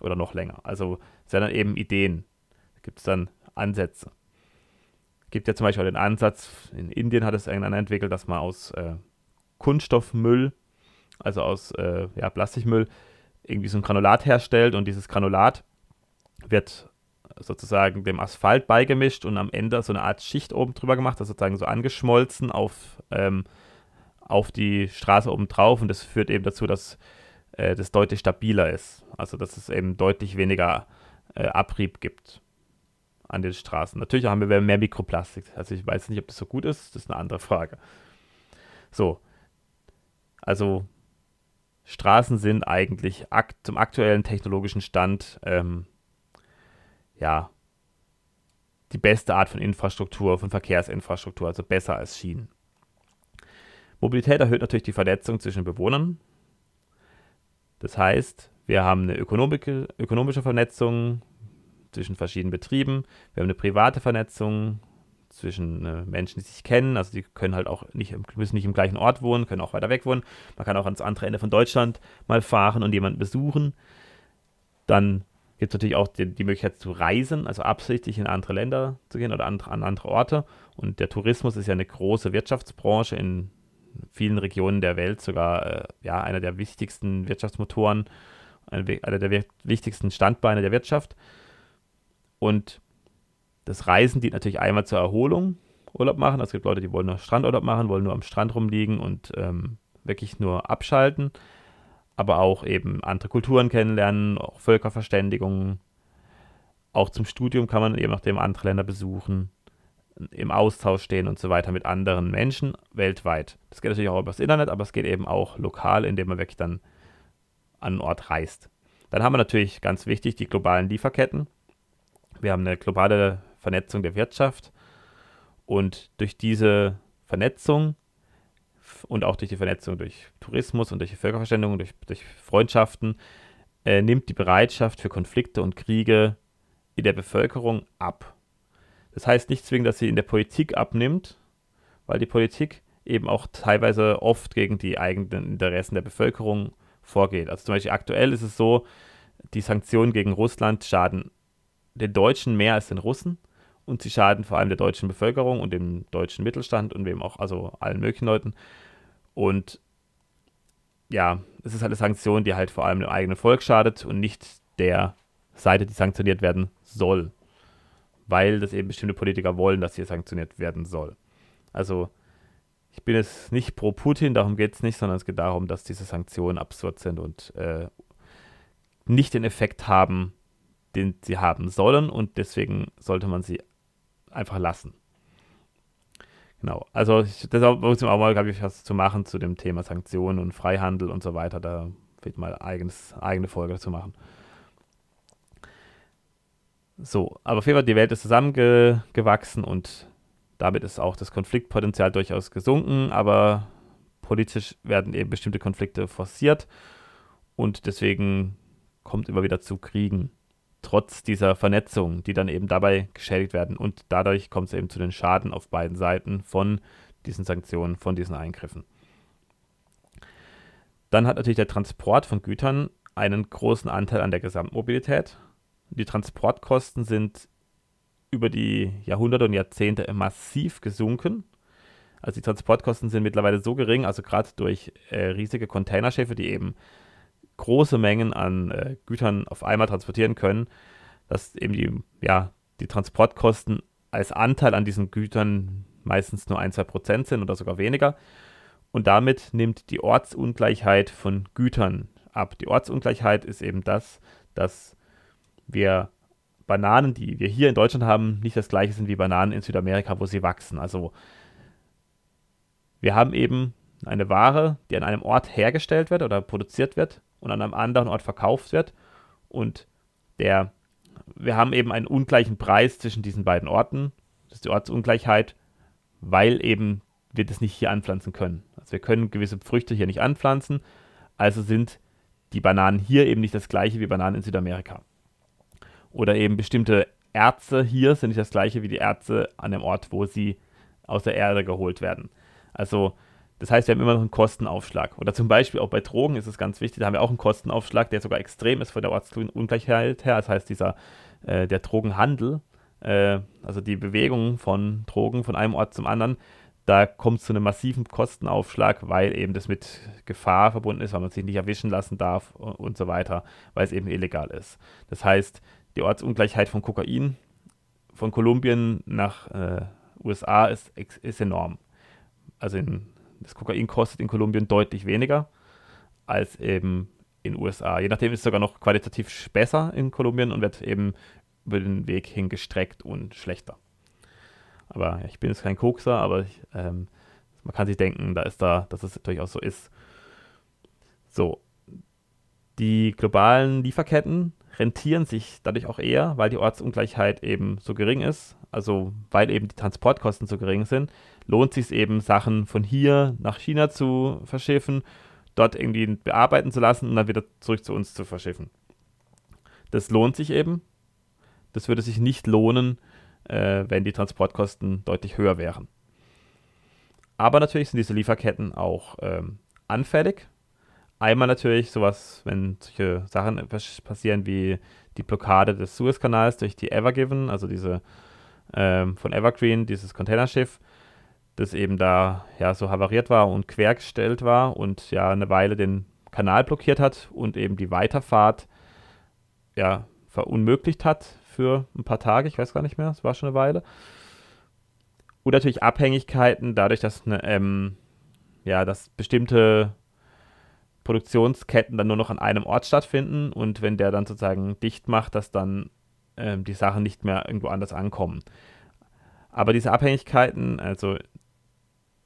Oder noch länger. Also sind dann eben Ideen. Da gibt es dann Ansätze. Gibt ja zum Beispiel auch den Ansatz, in Indien hat es irgendeiner entwickelt, dass man aus äh, Kunststoffmüll also aus äh, ja, Plastikmüll, irgendwie so ein Granulat herstellt und dieses Granulat wird sozusagen dem Asphalt beigemischt und am Ende so eine Art Schicht oben drüber gemacht, also sozusagen so angeschmolzen auf, ähm, auf die Straße oben drauf und das führt eben dazu, dass äh, das deutlich stabiler ist. Also dass es eben deutlich weniger äh, Abrieb gibt an den Straßen. Natürlich haben wir mehr Mikroplastik. Also ich weiß nicht, ob das so gut ist, das ist eine andere Frage. So. Also Straßen sind eigentlich akt zum aktuellen technologischen Stand ähm, ja die beste Art von Infrastruktur, von Verkehrsinfrastruktur, also besser als Schienen. Mobilität erhöht natürlich die Vernetzung zwischen Bewohnern. Das heißt, wir haben eine ökonomische Vernetzung zwischen verschiedenen Betrieben, wir haben eine private Vernetzung zwischen äh, Menschen, die sich kennen, also die können halt auch nicht, müssen nicht im gleichen Ort wohnen, können auch weiter weg wohnen. Man kann auch ans andere Ende von Deutschland mal fahren und jemanden besuchen. Dann gibt es natürlich auch die, die, Möglichkeit zu reisen, also absichtlich in andere Länder zu gehen oder andere, an andere Orte. Und der Tourismus ist ja eine große Wirtschaftsbranche in vielen Regionen der Welt, sogar äh, ja, einer der wichtigsten Wirtschaftsmotoren, einer der wichtigsten Standbeine der Wirtschaft. Und das Reisen dient natürlich einmal zur Erholung, Urlaub machen. Also es gibt Leute, die wollen nur Strandurlaub machen, wollen nur am Strand rumliegen und ähm, wirklich nur abschalten. Aber auch eben andere Kulturen kennenlernen, auch Völkerverständigungen. Auch zum Studium kann man eben nachdem andere Länder besuchen, im Austausch stehen und so weiter mit anderen Menschen weltweit. Das geht natürlich auch über das Internet, aber es geht eben auch lokal, indem man wirklich dann an einen Ort reist. Dann haben wir natürlich ganz wichtig die globalen Lieferketten. Wir haben eine globale Vernetzung der Wirtschaft und durch diese Vernetzung und auch durch die Vernetzung durch Tourismus und durch die Völkerverständigung, durch, durch Freundschaften, äh, nimmt die Bereitschaft für Konflikte und Kriege in der Bevölkerung ab. Das heißt nicht zwingend, dass sie in der Politik abnimmt, weil die Politik eben auch teilweise oft gegen die eigenen Interessen der Bevölkerung vorgeht. Also zum Beispiel aktuell ist es so, die Sanktionen gegen Russland schaden den Deutschen mehr als den Russen und sie schaden vor allem der deutschen Bevölkerung und dem deutschen Mittelstand und wem auch, also allen möglichen Leuten. Und ja, es ist halt eine Sanktion, die halt vor allem dem eigenen Volk schadet und nicht der Seite, die sanktioniert werden soll. Weil das eben bestimmte Politiker wollen, dass hier sanktioniert werden soll. Also, ich bin jetzt nicht pro Putin, darum geht es nicht, sondern es geht darum, dass diese Sanktionen absurd sind und äh, nicht den Effekt haben, den sie haben sollen und deswegen sollte man sie einfach lassen. Genau, also ich, deshalb muss ich auch mal, glaube ich, was zu machen zu dem Thema Sanktionen und Freihandel und so weiter. Da wird mal eigenes, eigene Folge dazu machen. So, aber auf jeden Fall, die Welt ist zusammengewachsen und damit ist auch das Konfliktpotenzial durchaus gesunken, aber politisch werden eben bestimmte Konflikte forciert und deswegen kommt immer wieder zu Kriegen trotz dieser Vernetzung, die dann eben dabei geschädigt werden. Und dadurch kommt es eben zu den Schaden auf beiden Seiten von diesen Sanktionen, von diesen Eingriffen. Dann hat natürlich der Transport von Gütern einen großen Anteil an der Gesamtmobilität. Die Transportkosten sind über die Jahrhunderte und Jahrzehnte massiv gesunken. Also die Transportkosten sind mittlerweile so gering, also gerade durch äh, riesige Containerschiffe, die eben große Mengen an äh, Gütern auf einmal transportieren können, dass eben die, ja, die Transportkosten als Anteil an diesen Gütern meistens nur 1-2% sind oder sogar weniger. Und damit nimmt die Ortsungleichheit von Gütern ab. Die Ortsungleichheit ist eben das, dass wir Bananen, die wir hier in Deutschland haben, nicht das gleiche sind wie Bananen in Südamerika, wo sie wachsen. Also wir haben eben eine Ware, die an einem Ort hergestellt wird oder produziert wird und an einem anderen Ort verkauft wird. Und der, wir haben eben einen ungleichen Preis zwischen diesen beiden Orten. Das ist die Ortsungleichheit, weil eben wir das nicht hier anpflanzen können. Also wir können gewisse Früchte hier nicht anpflanzen, also sind die Bananen hier eben nicht das gleiche wie Bananen in Südamerika. Oder eben bestimmte Erze hier sind nicht das gleiche wie die Erze an dem Ort, wo sie aus der Erde geholt werden. Also das heißt, wir haben immer noch einen Kostenaufschlag. Oder zum Beispiel auch bei Drogen ist es ganz wichtig, da haben wir auch einen Kostenaufschlag, der sogar extrem ist von der Ortsungleichheit her. Das heißt, dieser, äh, der Drogenhandel, äh, also die Bewegung von Drogen von einem Ort zum anderen, da kommt es zu einem massiven Kostenaufschlag, weil eben das mit Gefahr verbunden ist, weil man sich nicht erwischen lassen darf und, und so weiter, weil es eben illegal ist. Das heißt, die Ortsungleichheit von Kokain von Kolumbien nach äh, USA ist, ist enorm. Also in, das Kokain kostet in Kolumbien deutlich weniger als eben in den USA. Je nachdem ist es sogar noch qualitativ besser in Kolumbien und wird eben über den Weg hingestreckt und schlechter. Aber ich bin jetzt kein Kokser, aber ich, ähm, man kann sich denken, da ist da, dass es durchaus so ist. So, die globalen Lieferketten rentieren sich dadurch auch eher, weil die Ortsungleichheit eben so gering ist, also weil eben die Transportkosten so gering sind, lohnt sich es eben, Sachen von hier nach China zu verschiffen, dort irgendwie bearbeiten zu lassen und dann wieder zurück zu uns zu verschiffen. Das lohnt sich eben. Das würde sich nicht lohnen, äh, wenn die Transportkosten deutlich höher wären. Aber natürlich sind diese Lieferketten auch ähm, anfällig Einmal natürlich sowas, wenn solche Sachen passieren wie die Blockade des Suezkanals durch die Evergiven, also diese ähm, von Evergreen, dieses Containerschiff, das eben da ja so havariert war und quergestellt war und ja eine Weile den Kanal blockiert hat und eben die Weiterfahrt ja verunmöglicht hat für ein paar Tage, ich weiß gar nicht mehr, es war schon eine Weile. Und natürlich Abhängigkeiten dadurch, dass eine, ähm, ja, dass bestimmte Produktionsketten dann nur noch an einem Ort stattfinden und wenn der dann sozusagen dicht macht, dass dann ähm, die Sachen nicht mehr irgendwo anders ankommen. Aber diese Abhängigkeiten, also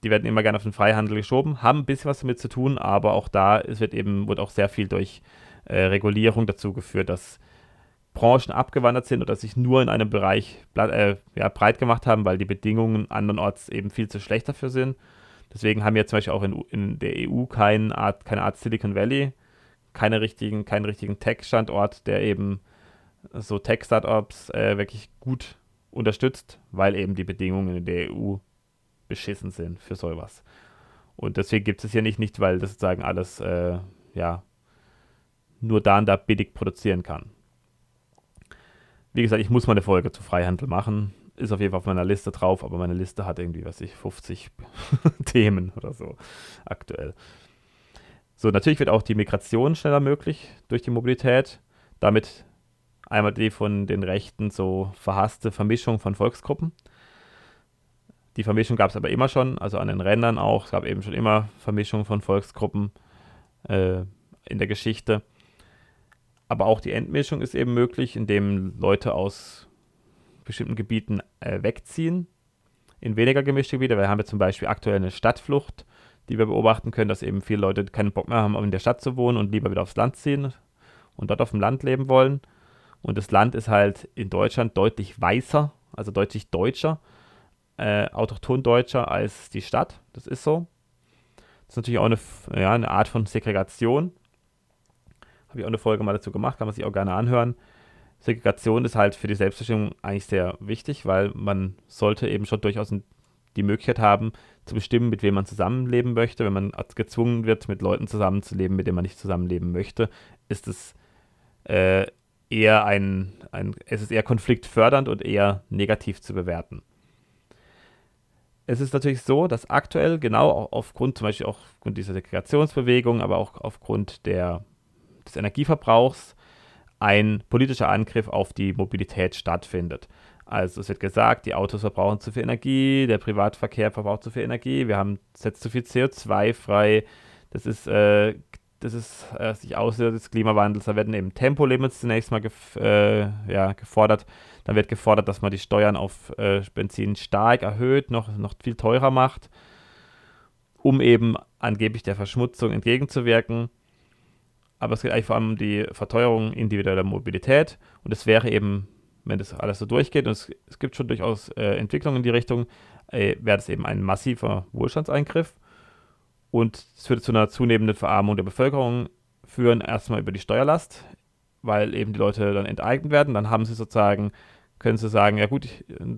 die werden immer gerne auf den Freihandel geschoben, haben ein bisschen was damit zu tun, aber auch da es wird eben wird auch sehr viel durch äh, Regulierung dazu geführt, dass Branchen abgewandert sind oder sich nur in einem Bereich äh, ja, breit gemacht haben, weil die Bedingungen andernorts eben viel zu schlecht dafür sind. Deswegen haben wir zum Beispiel auch in, in der EU kein Art, keine Art Silicon Valley, keine richtigen, keinen richtigen Tech-Standort, der eben so Tech-Startups äh, wirklich gut unterstützt, weil eben die Bedingungen in der EU beschissen sind für sowas. Und deswegen gibt es hier nicht, nicht weil das sozusagen alles äh, ja, nur da und da billig produzieren kann. Wie gesagt, ich muss mal eine Folge zu Freihandel machen ist auf jeden Fall auf meiner Liste drauf, aber meine Liste hat irgendwie, was ich, 50 Themen oder so aktuell. So, natürlich wird auch die Migration schneller möglich durch die Mobilität. Damit einmal die von den Rechten so verhasste Vermischung von Volksgruppen. Die Vermischung gab es aber immer schon, also an den Rändern auch. Es gab eben schon immer Vermischung von Volksgruppen äh, in der Geschichte. Aber auch die Entmischung ist eben möglich, indem Leute aus bestimmten Gebieten äh, wegziehen in weniger gemischte Gebiete. Wir haben jetzt zum Beispiel aktuell eine Stadtflucht, die wir beobachten können, dass eben viele Leute keinen Bock mehr haben, in der Stadt zu wohnen und lieber wieder aufs Land ziehen und dort auf dem Land leben wollen. Und das Land ist halt in Deutschland deutlich weißer, also deutlich deutscher, äh, autochton deutscher als die Stadt. Das ist so. Das ist natürlich auch eine, ja, eine Art von Segregation. Habe ich auch eine Folge mal dazu gemacht, kann man sich auch gerne anhören. Segregation ist halt für die Selbstbestimmung eigentlich sehr wichtig, weil man sollte eben schon durchaus die Möglichkeit haben, zu bestimmen, mit wem man zusammenleben möchte. Wenn man gezwungen wird, mit Leuten zusammenzuleben, mit denen man nicht zusammenleben möchte, ist es äh, eher ein, ein, es ist eher konfliktfördernd und eher negativ zu bewerten. Es ist natürlich so, dass aktuell genau aufgrund zum Beispiel auch aufgrund dieser Segregationsbewegung, aber auch aufgrund der, des Energieverbrauchs ein politischer Angriff auf die Mobilität stattfindet. Also es wird gesagt, die Autos verbrauchen zu viel Energie, der Privatverkehr verbraucht zu viel Energie, wir haben setzt zu viel CO2 frei. Das ist, äh, das ist äh, sich auslöser des Klimawandels. Da werden eben Tempolimits zunächst mal gef äh, ja, gefordert. Dann wird gefordert, dass man die Steuern auf äh, Benzin stark erhöht, noch, noch viel teurer macht, um eben angeblich der Verschmutzung entgegenzuwirken. Aber es geht eigentlich vor allem um die Verteuerung individueller Mobilität. Und es wäre eben, wenn das alles so durchgeht und es, es gibt schon durchaus äh, Entwicklungen in die Richtung, äh, wäre das eben ein massiver Wohlstandseingriff und es würde zu einer zunehmenden Verarmung der Bevölkerung führen, erstmal über die Steuerlast, weil eben die Leute dann enteignet werden, dann haben sie sozusagen können sie sagen, ja gut,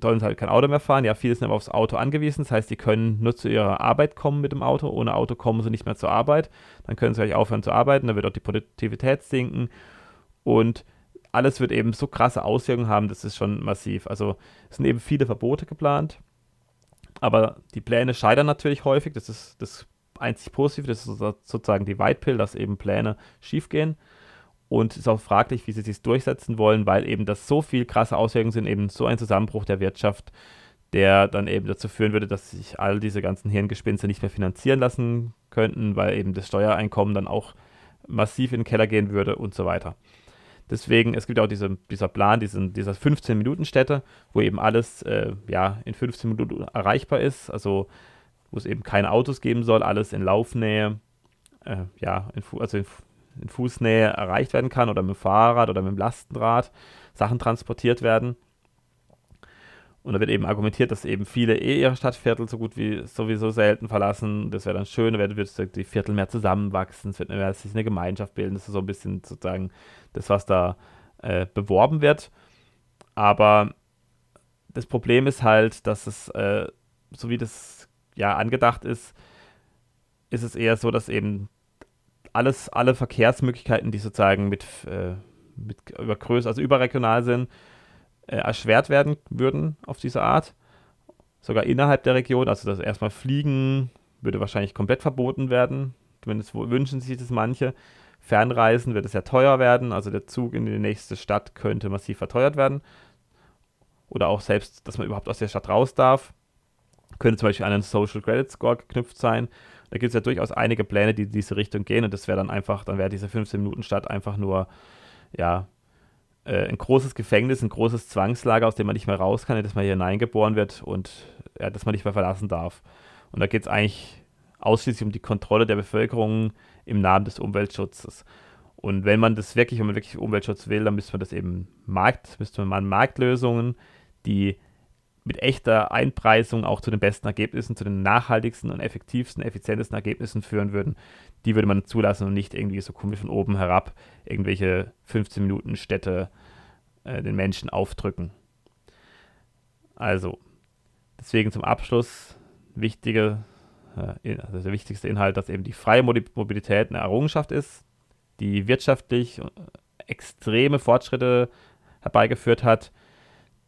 sollen sie halt kein Auto mehr fahren. Ja, viele sind aber aufs Auto angewiesen. Das heißt, die können nur zu ihrer Arbeit kommen mit dem Auto. Ohne Auto kommen sie nicht mehr zur Arbeit. Dann können sie gleich aufhören zu arbeiten. Dann wird auch die Produktivität sinken. Und alles wird eben so krasse Auswirkungen haben, das ist schon massiv. Also es sind eben viele Verbote geplant. Aber die Pläne scheitern natürlich häufig. Das ist das einzig Positive. Das ist sozusagen die White Pill, dass eben Pläne schiefgehen. Und es ist auch fraglich, wie sie sich durchsetzen wollen, weil eben das so viel krasse Auswirkungen sind, eben so ein Zusammenbruch der Wirtschaft, der dann eben dazu führen würde, dass sich all diese ganzen Hirngespinste nicht mehr finanzieren lassen könnten, weil eben das Steuereinkommen dann auch massiv in den Keller gehen würde und so weiter. Deswegen, es gibt auch diese, dieser Plan, diesen, dieser 15-Minuten-Städte, wo eben alles äh, ja, in 15 Minuten erreichbar ist, also wo es eben keine Autos geben soll, alles in Laufnähe, äh, ja, in, also in, in, Fußnähe erreicht werden kann oder mit dem Fahrrad oder mit dem Lastenrad Sachen transportiert werden. Und da wird eben argumentiert, dass eben viele eh ihre Stadtviertel so gut wie sowieso selten verlassen. Das wäre dann schön, da wird die Viertel mehr zusammenwachsen, es wird mehr sich eine Gemeinschaft bilden. Das ist so ein bisschen sozusagen das, was da äh, beworben wird. Aber das Problem ist halt, dass es, äh, so wie das ja angedacht ist, ist es eher so, dass eben alles, alle Verkehrsmöglichkeiten, die sozusagen mit, äh, mit über Größe, also überregional sind, äh, erschwert werden würden auf diese Art. Sogar innerhalb der Region, also das erstmal Fliegen würde wahrscheinlich komplett verboten werden. Zumindest wünschen sich das manche. Fernreisen wird es ja teuer werden, also der Zug in die nächste Stadt könnte massiv verteuert werden. Oder auch selbst, dass man überhaupt aus der Stadt raus darf. Könnte zum Beispiel an einen Social Credit Score geknüpft sein. Da gibt es ja durchaus einige Pläne, die in diese Richtung gehen und das wäre dann einfach, dann wäre diese 15-Minuten-Stadt einfach nur, ja, äh, ein großes Gefängnis, ein großes Zwangslager, aus dem man nicht mehr raus kann, dass man hier hineingeboren wird und ja, dass man nicht mehr verlassen darf. Und da geht es eigentlich ausschließlich um die Kontrolle der Bevölkerung im Namen des Umweltschutzes. Und wenn man das wirklich, wenn man wirklich Umweltschutz will, dann müsste man das eben Markt, müsste man Marktlösungen, die mit echter Einpreisung auch zu den besten Ergebnissen, zu den nachhaltigsten und effektivsten, effizientesten Ergebnissen führen würden, die würde man zulassen und nicht irgendwie so komisch von oben herab irgendwelche 15 Minuten Städte äh, den Menschen aufdrücken. Also, deswegen zum Abschluss wichtige, äh, also der wichtigste Inhalt, dass eben die freie Mobilität eine Errungenschaft ist, die wirtschaftlich äh, extreme Fortschritte herbeigeführt hat,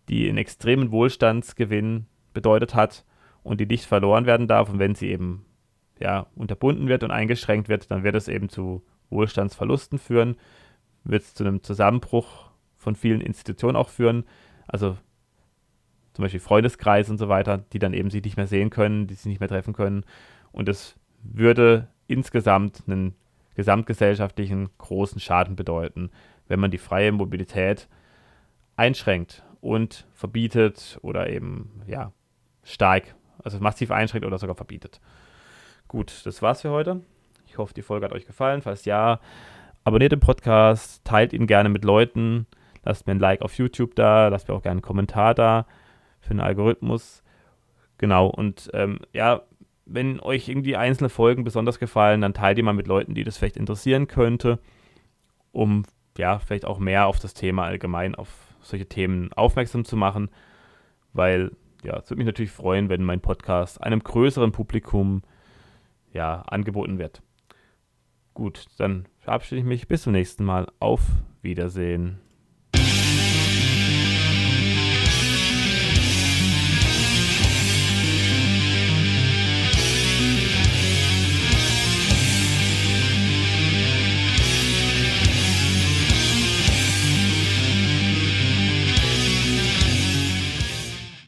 die einen extremen Wohlstandsgewinn bedeutet hat und die nicht verloren werden darf. Und wenn sie eben ja, unterbunden wird und eingeschränkt wird, dann wird es eben zu Wohlstandsverlusten führen, wird es zu einem Zusammenbruch von vielen Institutionen auch führen. Also zum Beispiel Freundeskreise und so weiter, die dann eben sich nicht mehr sehen können, die sich nicht mehr treffen können. Und es würde insgesamt einen gesamtgesellschaftlichen großen Schaden bedeuten, wenn man die freie Mobilität einschränkt und verbietet oder eben ja stark, also massiv einschränkt oder sogar verbietet. Gut, das war's für heute. Ich hoffe, die Folge hat euch gefallen. Falls ja, abonniert den Podcast, teilt ihn gerne mit Leuten, lasst mir ein Like auf YouTube da, lasst mir auch gerne einen Kommentar da für den Algorithmus. Genau, und ähm, ja, wenn euch irgendwie einzelne Folgen besonders gefallen, dann teilt ihr mal mit Leuten, die das vielleicht interessieren könnte, um ja, vielleicht auch mehr auf das Thema allgemein, auf solche Themen aufmerksam zu machen, weil ja, es würde mich natürlich freuen, wenn mein Podcast einem größeren Publikum ja, angeboten wird. Gut, dann verabschiede ich mich. Bis zum nächsten Mal. Auf Wiedersehen.